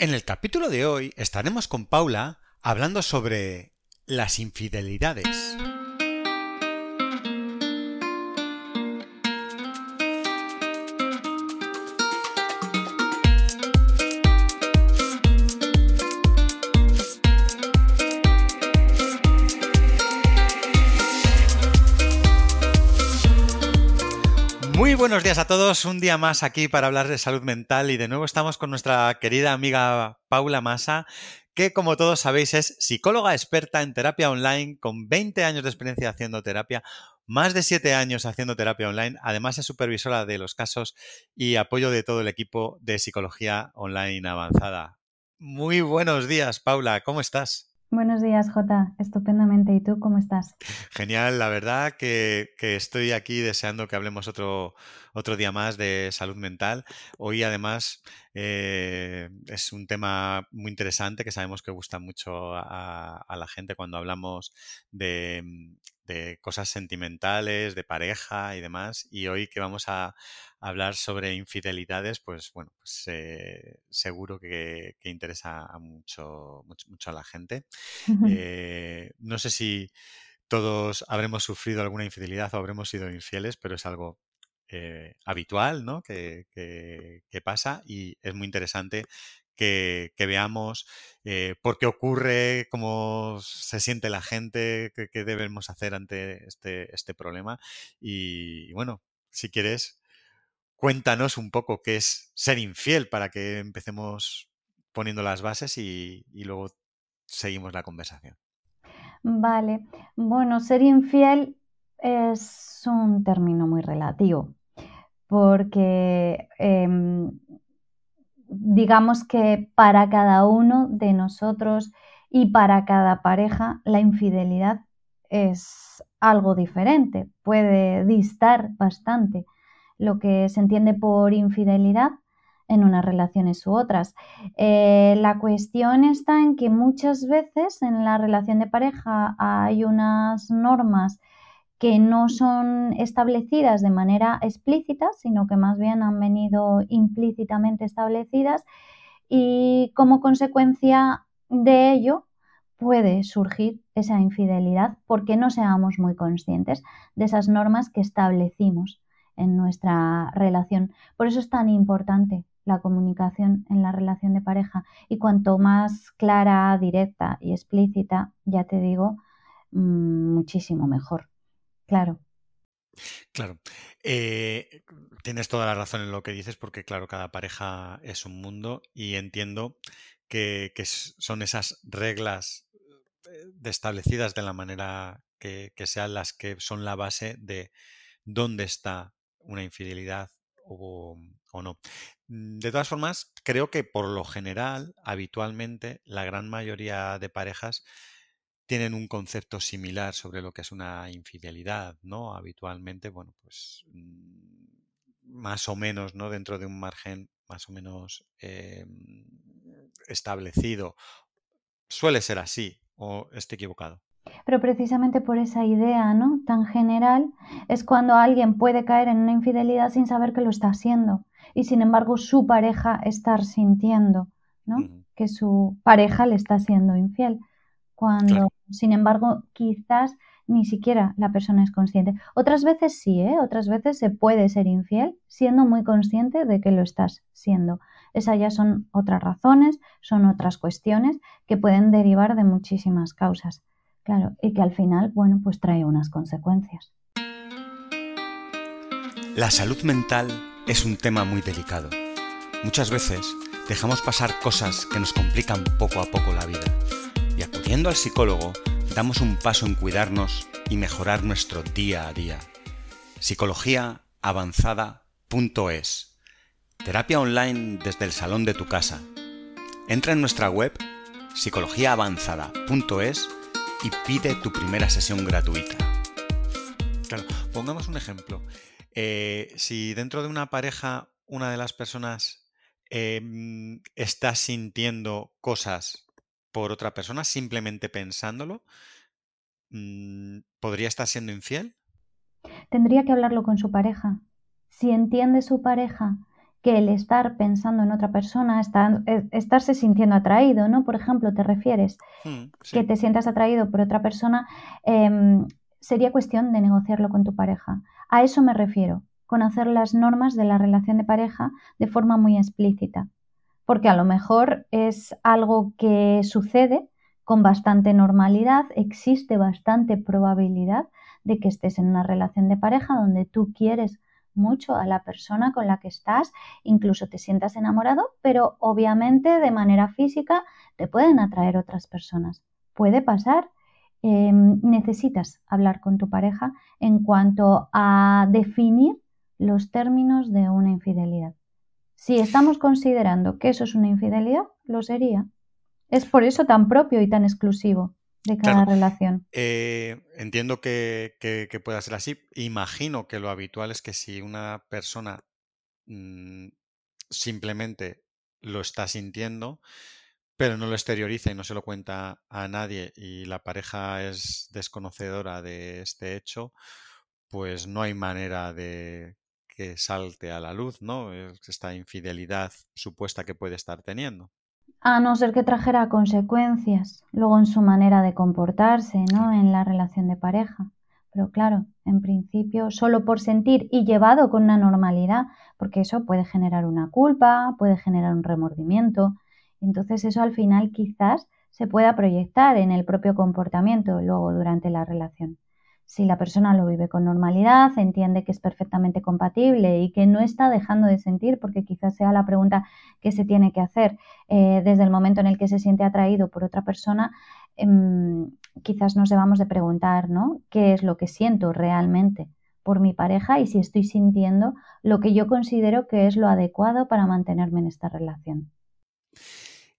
En el capítulo de hoy estaremos con Paula hablando sobre las infidelidades. Buenos días a todos, un día más aquí para hablar de salud mental y de nuevo estamos con nuestra querida amiga Paula Massa, que como todos sabéis es psicóloga experta en terapia online con 20 años de experiencia haciendo terapia, más de 7 años haciendo terapia online, además es supervisora de los casos y apoyo de todo el equipo de psicología online avanzada. Muy buenos días, Paula, ¿cómo estás? Buenos días, Jota. Estupendamente. ¿Y tú cómo estás? Genial, la verdad que, estoy aquí deseando que hablemos otro, otro día más de salud mental. Hoy además eh, es un tema muy interesante que sabemos que gusta mucho a, la gente cuando hablamos de, de cosas sentimentales, de pareja y demás. Y hoy que vamos a hablar sobre infidelidades, pues bueno, pues eh, seguro que, interesa a mucho, mucho, a la gente. Eh, no sé si todos habremos sufrido alguna infidelidad o habremos sido infieles, pero es algo eh, habitual, ¿no? Que, pasa y es muy interesante que, veamos por qué ocurre, cómo se siente la gente, qué, debemos hacer ante este, este problema. y, bueno, si quieres, cuéntanos un poco qué es ser infiel para que empecemos poniendo las bases y, luego seguimos la conversación. Vale, bueno, ser infiel es un término muy relativo, porque em, digamos que para cada uno de nosotros y para cada pareja la infidelidad es algo diferente, puede distar bastante lo que se entiende por infidelidad en unas relaciones u otras. Eh, la cuestión está en que muchas veces en la relación de pareja hay unas normas que no son establecidas de manera explícita, sino que más bien han venido implícitamente establecidas y como consecuencia de ello puede surgir esa infidelidad porque no seamos muy conscientes de esas normas que establecimos en nuestra relación. Por eso es tan importante la comunicación en la relación de pareja y cuanto más clara, directa y explícita, ya te digo, mm, muchísimo mejor. Claro. Claro. Eh, tienes toda la razón en lo que dices porque, claro, cada pareja es un mundo y entiendo que, son esas reglas eh, establecidas de la manera que, sean las que son la base de dónde está una infidelidad o, no. Mm, de todas formas, creo que por lo general, habitualmente, la gran mayoría de parejas tienen un concepto similar sobre lo que es una infidelidad, ¿no? Habitualmente, bueno, pues mm, más o menos, ¿no? Dentro de un margen más o menos eh, establecido. Suele ser así, o estoy equivocado. Pero precisamente por esa idea, ¿no? Tan general, es cuando alguien puede caer en una infidelidad sin saber que lo está haciendo y sin embargo su pareja estar sintiendo, ¿no? Que su pareja le está siendo infiel. Cuando, sin embargo, quizás ni siquiera la persona es consciente. Otras veces sí, ¿eh? Otras veces se puede ser infiel siendo muy consciente de que lo estás siendo. Esas ya son otras razones, son otras cuestiones que pueden derivar de muchísimas causas. Claro, y que al final, bueno, pues trae unas consecuencias. La salud mental es un tema muy delicado. Muchas veces dejamos pasar cosas que nos complican poco a poco la vida. Y acudiendo al psicólogo, damos un paso en cuidarnos y mejorar nuestro día a día. Psicologiaavanzada.es Terapia online desde el salón de tu casa. Entra en nuestra web psicologiaavanzada.es y pide tu primera sesión gratuita. Claro, pongamos un ejemplo. Eh, si dentro de una pareja una de las personas em, está sintiendo cosas por otra persona, simplemente pensándolo, mm, ¿podría estar siendo infiel? Tendría que hablarlo con su pareja. Si entiende su pareja que el estar pensando en otra persona, estar, estarse sintiendo atraído, ¿no? Por ejemplo, te refieres Mm, que te sientas atraído por otra persona, em, sería cuestión de negociarlo con tu pareja. A eso me refiero, conocer las normas de la relación de pareja de forma muy explícita, porque a lo mejor es algo que sucede con bastante normalidad, existe bastante probabilidad de que estés en una relación de pareja donde tú quieres mucho a la persona con la que estás, incluso te sientas enamorado, pero obviamente de manera física te pueden atraer otras personas. Puede pasar. Eh, necesitas hablar con tu pareja en cuanto a definir los términos de una infidelidad. Si estamos considerando que eso es una infidelidad, lo sería. Es por eso tan propio y tan exclusivo de cada claro. relación. Eh, entiendo que, que- que pueda ser así. Imagino que lo habitual es que si una persona mm, simplemente lo está sintiendo, pero no lo exterioriza y no se lo cuenta a nadie y la pareja es desconocedora de este hecho, pues no hay manera de que salte a la luz, ¿no? Es Esta infidelidad supuesta que puede estar teniendo. A no ser que trajera consecuencias luego en su manera de comportarse, ¿no? En la relación de pareja. Pero claro, en principio, solo por sentir y llevado con una normalidad, porque eso puede generar una culpa, puede generar un remordimiento. Entonces eso al final quizás se pueda proyectar en el propio comportamiento luego durante la relación. Si la persona lo vive con normalidad, entiende que es perfectamente compatible y que no está dejando de sentir, porque quizás sea la pregunta que se tiene que hacer eh, desde el momento en el que se siente atraído por otra persona, eh, quizás nos debamos de preguntar, ¿no? ¿Qué es lo que siento realmente por mi pareja y si estoy sintiendo lo que yo considero que es lo adecuado para mantenerme en esta relación?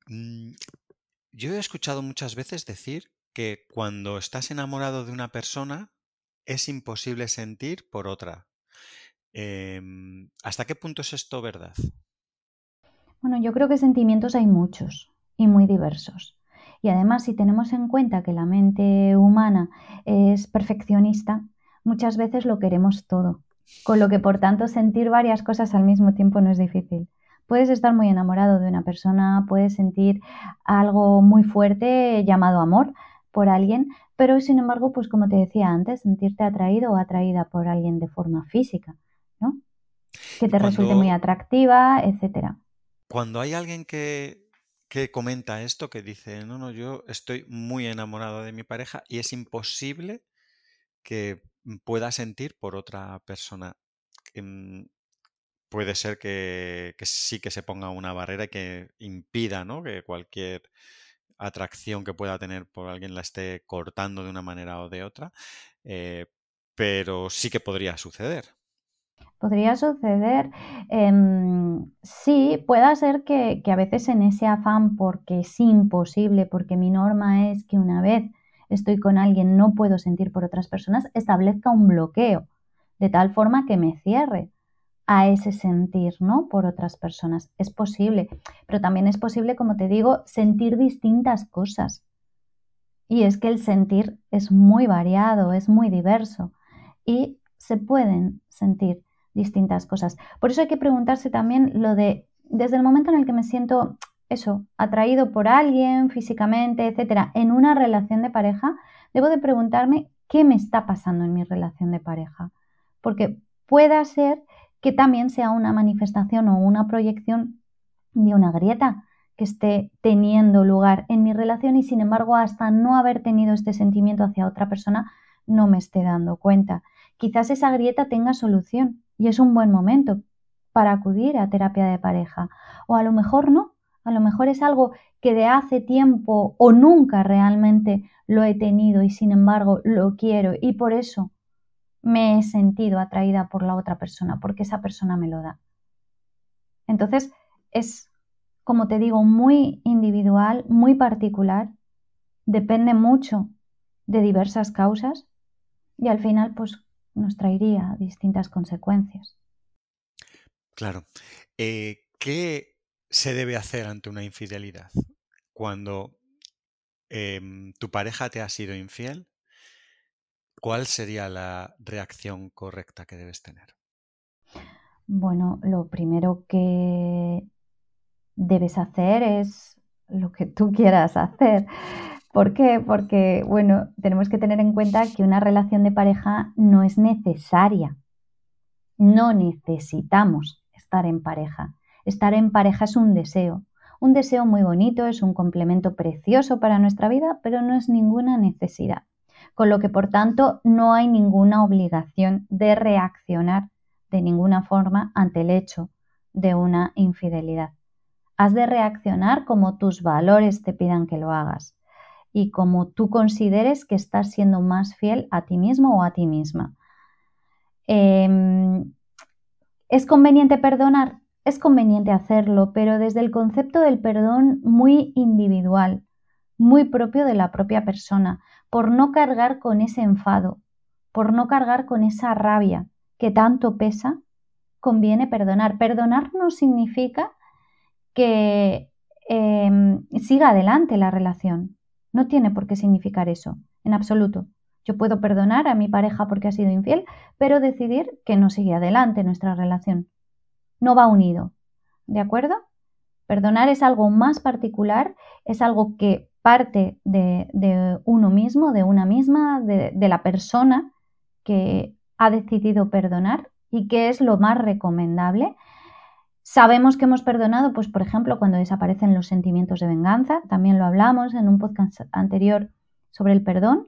Mm, Yo he escuchado muchas veces decir que cuando estás enamorado de una persona es imposible sentir por otra. Em, ¿hasta qué punto es esto verdad? Bueno, yo creo que sentimientos hay muchos y muy diversos. Y además, si tenemos en cuenta que la mente humana es perfeccionista, muchas veces lo queremos todo. Con lo que, por tanto, sentir varias cosas al mismo tiempo no es difícil. Puedes estar muy enamorado de una persona, puedes sentir algo muy fuerte llamado amor por alguien, pero sin embargo, pues como te decía antes, sentirte atraído o atraída por alguien de forma física, ¿no? Que te resulte muy atractiva, etcétera. cuando hay alguien que, que comenta esto, que dice, no, no, yo estoy muy enamorado de mi pareja y es imposible que pueda sentir por otra persona. em, puede ser que, que sí que se ponga una barrera y que impida, ¿no? que cualquier atracción que pueda tener por alguien la esté cortando de una manera o de otra, eh, pero sí que podría suceder. Podría suceder, em, sí, pueda ser que, que a veces en ese afán, porque es imposible, porque mi norma es que una vez estoy con alguien no puedo sentir por otras personas, establezca un bloqueo, de tal forma que me cierre a ese sentir, ¿no? Por otras personas. Es posible, pero también es posible, como te digo, sentir distintas cosas. Y es que el sentir es muy variado, es muy diverso y se pueden sentir distintas cosas. Por eso hay que preguntarse también lo de, desde el momento en el que me siento eso, atraído por alguien físicamente, etcétera, en una relación de pareja, debo de preguntarme qué me está pasando en mi relación de pareja. Porque pueda ser que también sea una manifestación o una proyección de una grieta que esté teniendo lugar en mi relación y sin embargo hasta no haber tenido este sentimiento hacia otra persona no me esté dando cuenta. Quizás esa grieta tenga solución y es un buen momento para acudir a terapia de pareja. O a lo mejor no, a lo mejor es algo que de hace tiempo o nunca realmente lo he tenido y sin embargo lo quiero. Y por eso me he sentido atraída por la otra persona porque esa persona me lo da. Entonces es como te digo, muy individual, muy particular, depende mucho de diversas causas y al final pues nos traería distintas consecuencias. Claro. Eh, ¿qué se debe hacer ante una infidelidad? Cuando em, tu pareja te ha sido infiel, ¿cuál sería la reacción correcta que debes tener? Bueno, lo primero que debes hacer es lo que tú quieras hacer. ¿Por qué? Porque, bueno, tenemos que tener en cuenta que una relación de pareja no es necesaria. No necesitamos estar en pareja. Estar en pareja es un deseo. Un deseo muy bonito, es un complemento precioso para nuestra vida, pero no es ninguna necesidad. Con lo que, por tanto, no hay ninguna obligación de reaccionar de ninguna forma ante el hecho de una infidelidad. Has de reaccionar como tus valores te pidan que lo hagas y como tú consideres que estás siendo más fiel a ti mismo o a ti misma. Em, ¿Es conveniente perdonar? Es conveniente hacerlo, pero desde el concepto del perdón muy individual, muy propio de la propia persona, por no cargar con ese enfado, por no cargar con esa rabia que tanto pesa, conviene perdonar. Perdonar no significa que em, siga adelante la relación. No tiene por qué significar eso, en absoluto. Yo puedo perdonar a mi pareja porque ha sido infiel, pero decidir que no sigue adelante nuestra relación. No va unido. ¿De acuerdo? Perdonar es algo más particular, es algo que parte de, uno mismo, de una misma, de, la persona que ha decidido perdonar y que es lo más recomendable. Sabemos que hemos perdonado, pues por ejemplo, cuando desaparecen los sentimientos de venganza, también lo hablamos en un podcast anterior sobre el perdón,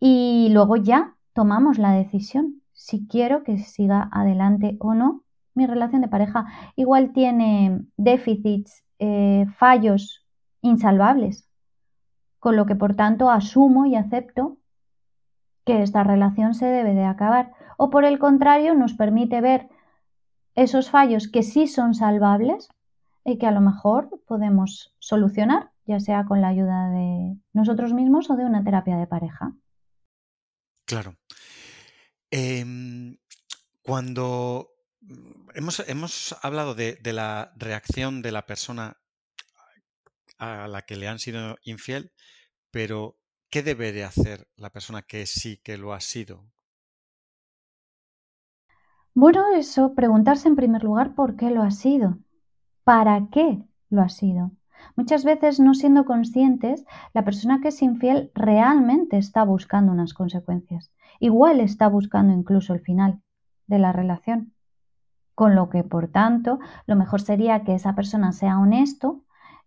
y luego ya tomamos la decisión si quiero que siga adelante o no mi relación de pareja. Igual tiene déficits, eh, fallos insalvables, con lo que por tanto asumo y acepto que esta relación se debe de acabar. O por el contrario, nos permite ver esos fallos que sí son salvables y que a lo mejor podemos solucionar, ya sea con la ayuda de nosotros mismos o de una terapia de pareja. Claro. Em, cuando mm, hemos, hablado de, la reacción de la persona a la que le han sido infiel, pero ¿qué debe de hacer la persona que sí que lo ha sido? Bueno, eso, preguntarse en primer lugar por qué lo ha sido, para qué lo ha sido. Muchas veces, no siendo conscientes, la persona que es infiel realmente está buscando unas consecuencias. Igual está buscando incluso el final de la relación. Con lo que, por tanto, lo mejor sería que esa persona sea honesto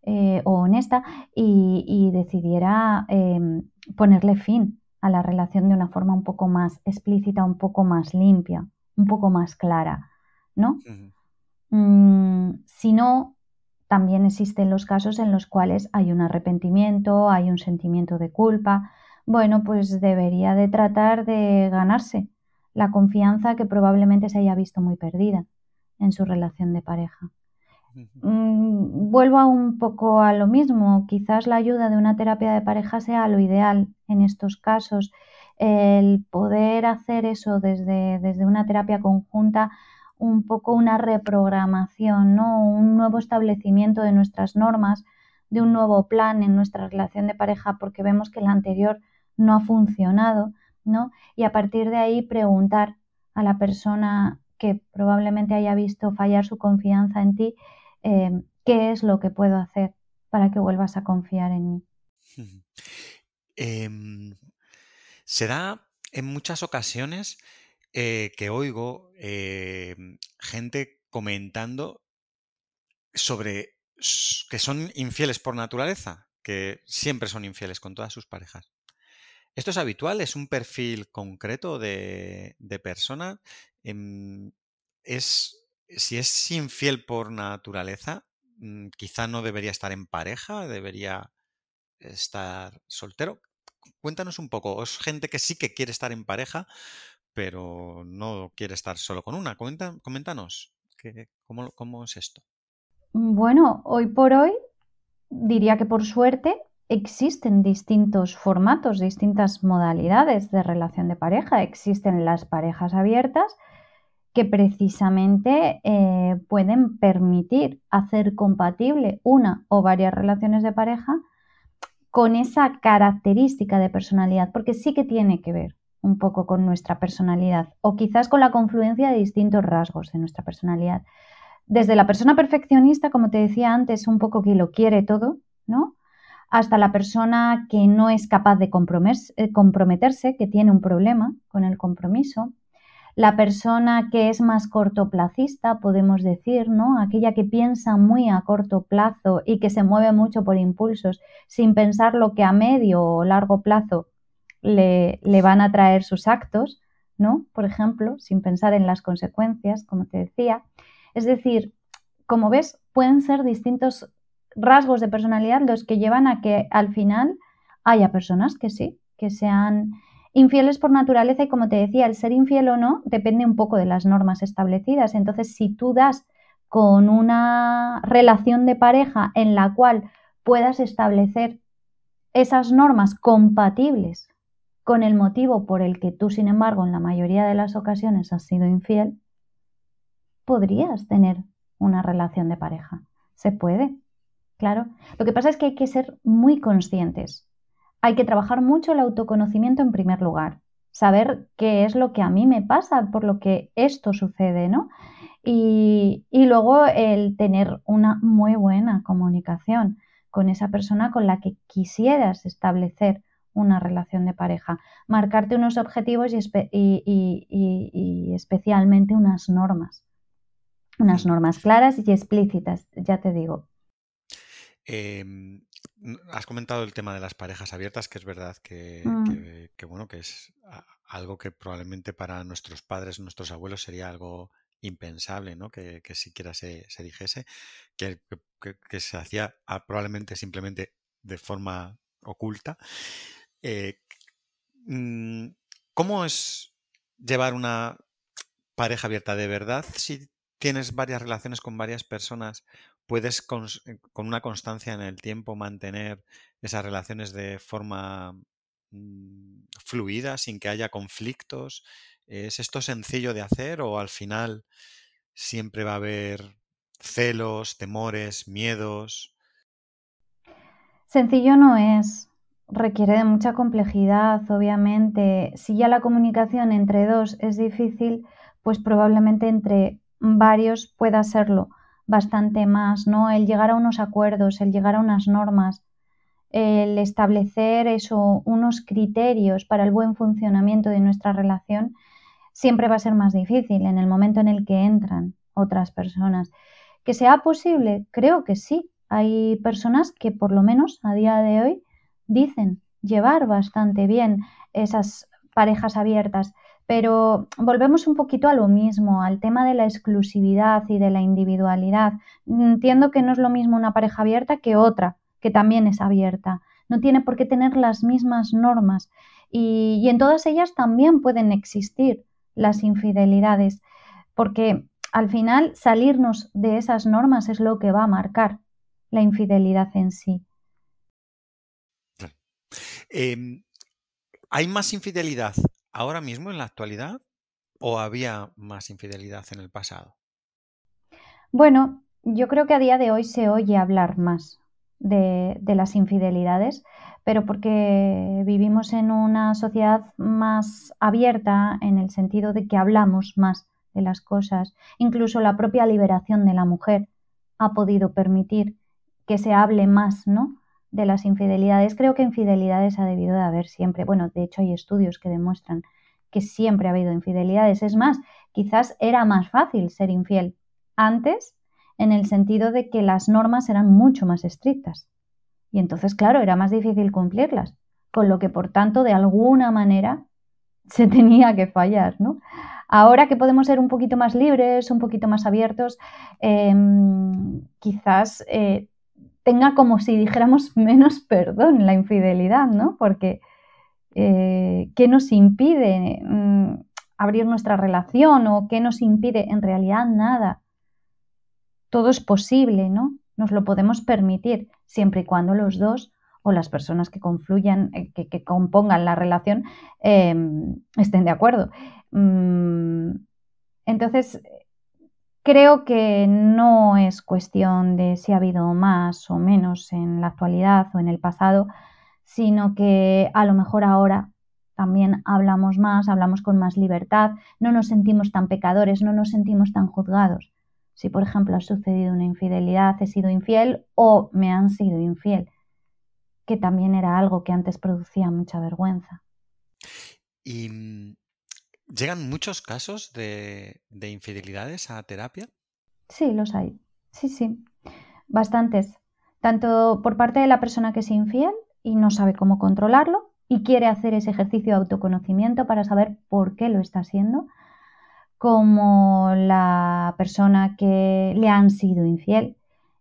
eh, o honesta y, decidiera em, ponerle fin a la relación de una forma un poco más explícita, un poco más limpia un poco más clara, ¿no? Mm, si no, también existen los casos en los cuales hay un arrepentimiento, hay un sentimiento de culpa. Bueno, pues debería de tratar de ganarse la confianza que probablemente se haya visto muy perdida en su relación de pareja. Mm, vuelvo a un poco a lo mismo, quizás la ayuda de una terapia de pareja sea lo ideal en estos casos el poder hacer eso desde, desde una terapia conjunta, un poco una reprogramación, ¿no? un nuevo establecimiento de nuestras normas, de un nuevo plan en nuestra relación de pareja porque vemos que la anterior no ha funcionado, ¿no? Y a partir de ahí preguntar a la persona que probablemente haya visto fallar su confianza en ti, eh, ¿qué es lo que puedo hacer para que vuelvas a confiar en mí? Se da en muchas ocasiones eh, que oigo em, gente comentando sobre que son infieles por naturaleza, que siempre son infieles con todas sus parejas. ¿Esto es habitual? ¿Es un perfil concreto de, persona? Em, es, si es infiel por naturaleza, mm, quizá no debería estar en pareja, debería estar soltero cuéntanos un poco. Es gente que sí que quiere estar en pareja, pero no quiere estar solo con una. coméntanos, cómo, ¿cómo es esto? Bueno, hoy por hoy diría que por suerte existen distintos formatos, distintas modalidades de relación de pareja. Existen las parejas abiertas que precisamente eh, pueden permitir hacer compatible una o varias relaciones de pareja con esa característica de personalidad, porque sí que tiene que ver un poco con nuestra personalidad o quizás con la confluencia de distintos rasgos de nuestra personalidad. Desde la persona perfeccionista, como te decía antes, un poco que lo quiere todo, ¿no? Hasta la persona que no es capaz de eh, comprometerse, que tiene un problema con el compromiso. La persona que es más cortoplacista, podemos decir, ¿no? Aquella que piensa muy a corto plazo y que se mueve mucho por impulsos sin pensar lo que a medio o largo plazo le, le van a traer sus actos, ¿no? Por ejemplo, sin pensar en las consecuencias, como te decía. Es decir, como ves, pueden ser distintos rasgos de personalidad los que llevan a que al final haya personas que sí, que sean infieles por naturaleza y como te decía, el ser infiel o no depende un poco de las normas establecidas. Entonces, si tú das con una relación de pareja en la cual puedas establecer esas normas compatibles con el motivo por el que tú, sin embargo, en la mayoría de las ocasiones has sido infiel, podrías tener una relación de pareja. Se puede, claro. Lo que pasa es que hay que ser muy conscientes. Hay que trabajar mucho el autoconocimiento en primer lugar. Saber qué es lo que a mí me pasa, por lo que esto sucede, ¿no? Y, y luego el tener una muy buena comunicación con esa persona con la que quisieras establecer una relación de pareja. Marcarte unos objetivos y, especialmente unas normas. Unas normas claras y explícitas, ya te digo. Em, has comentado el tema de las parejas abiertas, que es verdad que, mm. bueno, que es algo que probablemente para nuestros padres, nuestros abuelos sería algo impensable, ¿no? Que, siquiera se, dijese, que, que, se hacía ah, probablemente simplemente de forma oculta. Eh, mm, ¿Cómo es llevar una pareja abierta de verdad? Si tienes varias relaciones con varias personas, puedes eh, con, una constancia en el tiempo mantener esas relaciones de forma mm, fluida, sin que haya conflictos. ¿Es esto sencillo de hacer o al final siempre va a haber celos, temores, miedos? Sencillo no es requiere de mucha complejidad, obviamente. Si ya la comunicación entre dos es difícil, pues probablemente entre varios pueda serlo bastante más, ¿no? El llegar a unos acuerdos, el llegar a unas normas, el establecer eso, unos criterios para el buen funcionamiento de nuestra relación, siempre va a ser más difícil en el momento en el que entran otras personas. ¿Que sea posible? Creo que sí. Hay personas que por lo menos a día de hoy dicen llevar bastante bien esas parejas abiertas. Pero volvemos un poquito a lo mismo, al tema de la exclusividad y de la individualidad. Entiendo que no es lo mismo una pareja abierta que otra, que también es abierta. No tiene por qué tener las mismas normas. Y, y en todas ellas también pueden existir las infidelidades, porque al final salirnos de esas normas es lo que va a marcar la infidelidad en sí. Em, ¿Hay más infidelidad ahora mismo en la actualidad o había más infidelidad en el pasado? Bueno, yo creo que a día de hoy se oye hablar más de, las infidelidades, pero porque vivimos en una sociedad más abierta en el sentido de que hablamos más de las cosas. Incluso la propia liberación de la mujer ha podido permitir que se hable más, ¿no? De las infidelidades, creo que infidelidades ha debido de haber siempre. Bueno, de hecho hay estudios que demuestran que siempre ha habido infidelidades. Es más, quizás era más fácil ser infiel antes en el sentido de que las normas eran mucho más estrictas. Y entonces, claro, era más difícil cumplirlas, con lo que, por tanto, de alguna manera se tenía que fallar, ¿no? Ahora que podemos ser un poquito más libres, un poquito más abiertos, em, quizás eh, tenga como si dijéramos menos perdón la infidelidad, ¿no? Porque eh, ¿qué nos impide mm, abrir nuestra relación o qué nos impide? En realidad nada. Todo es posible, ¿no? Nos lo podemos permitir siempre y cuando los dos o las personas que confluyan, eh, que, compongan la relación, em, estén de acuerdo. Mm, entonces, Creo que no es cuestión de si ha habido más o menos en la actualidad o en el pasado, sino que a lo mejor ahora también hablamos más, hablamos con más libertad, no nos sentimos tan pecadores, no nos sentimos tan juzgados. Si, por ejemplo, ha sucedido una infidelidad, he sido infiel o me han sido infiel, que también era algo que antes producía mucha vergüenza. ¿Y mm, llegan muchos casos de, de infidelidades a terapia? Sí, los hay. Sí, sí. Bastantes. Tanto por parte de la persona que es infiel y no sabe cómo controlarlo y quiere hacer ese ejercicio de autoconocimiento para saber por qué lo está haciendo, como la persona que le han sido infiel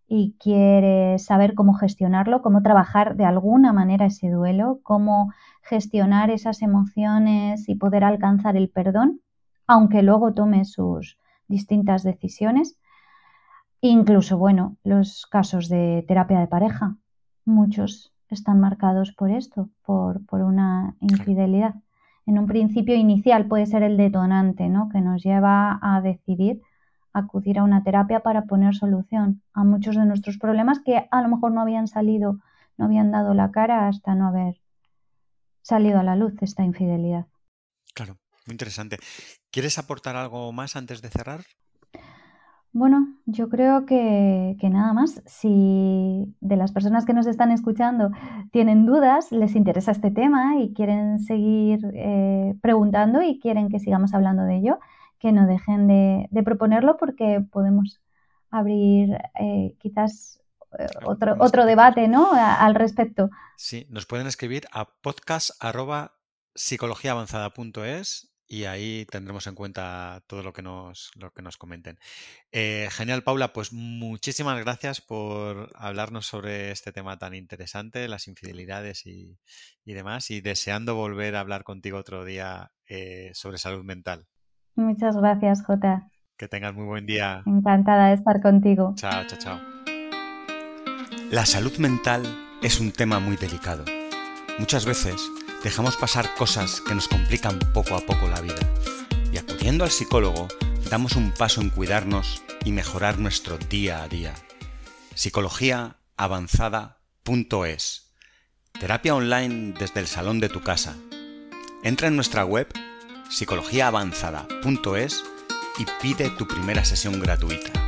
y quiere saber cómo gestionarlo, cómo trabajar de alguna manera ese duelo, cómo gestionar esas emociones y poder alcanzar el perdón, aunque luego tome sus distintas decisiones. Incluso, bueno, los casos de terapia de pareja, muchos están marcados por esto, por, por una infidelidad. En un principio inicial puede ser el detonante, ¿no? Que nos lleva a decidir acudir a una terapia para poner solución a muchos de nuestros problemas que a lo mejor no habían salido, no habían dado la cara hasta no haber salido a la luz esta infidelidad. Claro, muy interesante. ¿Quieres aportar algo más antes de cerrar? Bueno, yo creo que, nada más. Si de las personas que nos están escuchando tienen dudas, les interesa este tema y quieren seguir eh, preguntando y quieren que sigamos hablando de ello, que no dejen de, proponerlo porque podemos abrir eh, quizás eh, otro, otro debate ¿no? al respecto. Sí, nos pueden escribir a podcast.psicologiaavanzada.es y ahí tendremos en cuenta todo lo que nos, lo que nos comenten. Eh, genial, Paula, pues muchísimas gracias por hablarnos sobre este tema tan interesante, las infidelidades y, demás, y deseando volver a hablar contigo otro día eh, sobre salud mental. Muchas gracias, Jota. Que tengas muy buen día. Encantada de estar contigo. Chao, chao, chao. La salud mental es un tema muy delicado. Muchas veces dejamos pasar cosas que nos complican poco a poco la vida. Y acudiendo al psicólogo, damos un paso en cuidarnos y mejorar nuestro día a día. Psicologiaavanzada.es Terapia online desde el salón de tu casa. Entra en nuestra web psicologiaavanzada.es y pide tu primera sesión gratuita.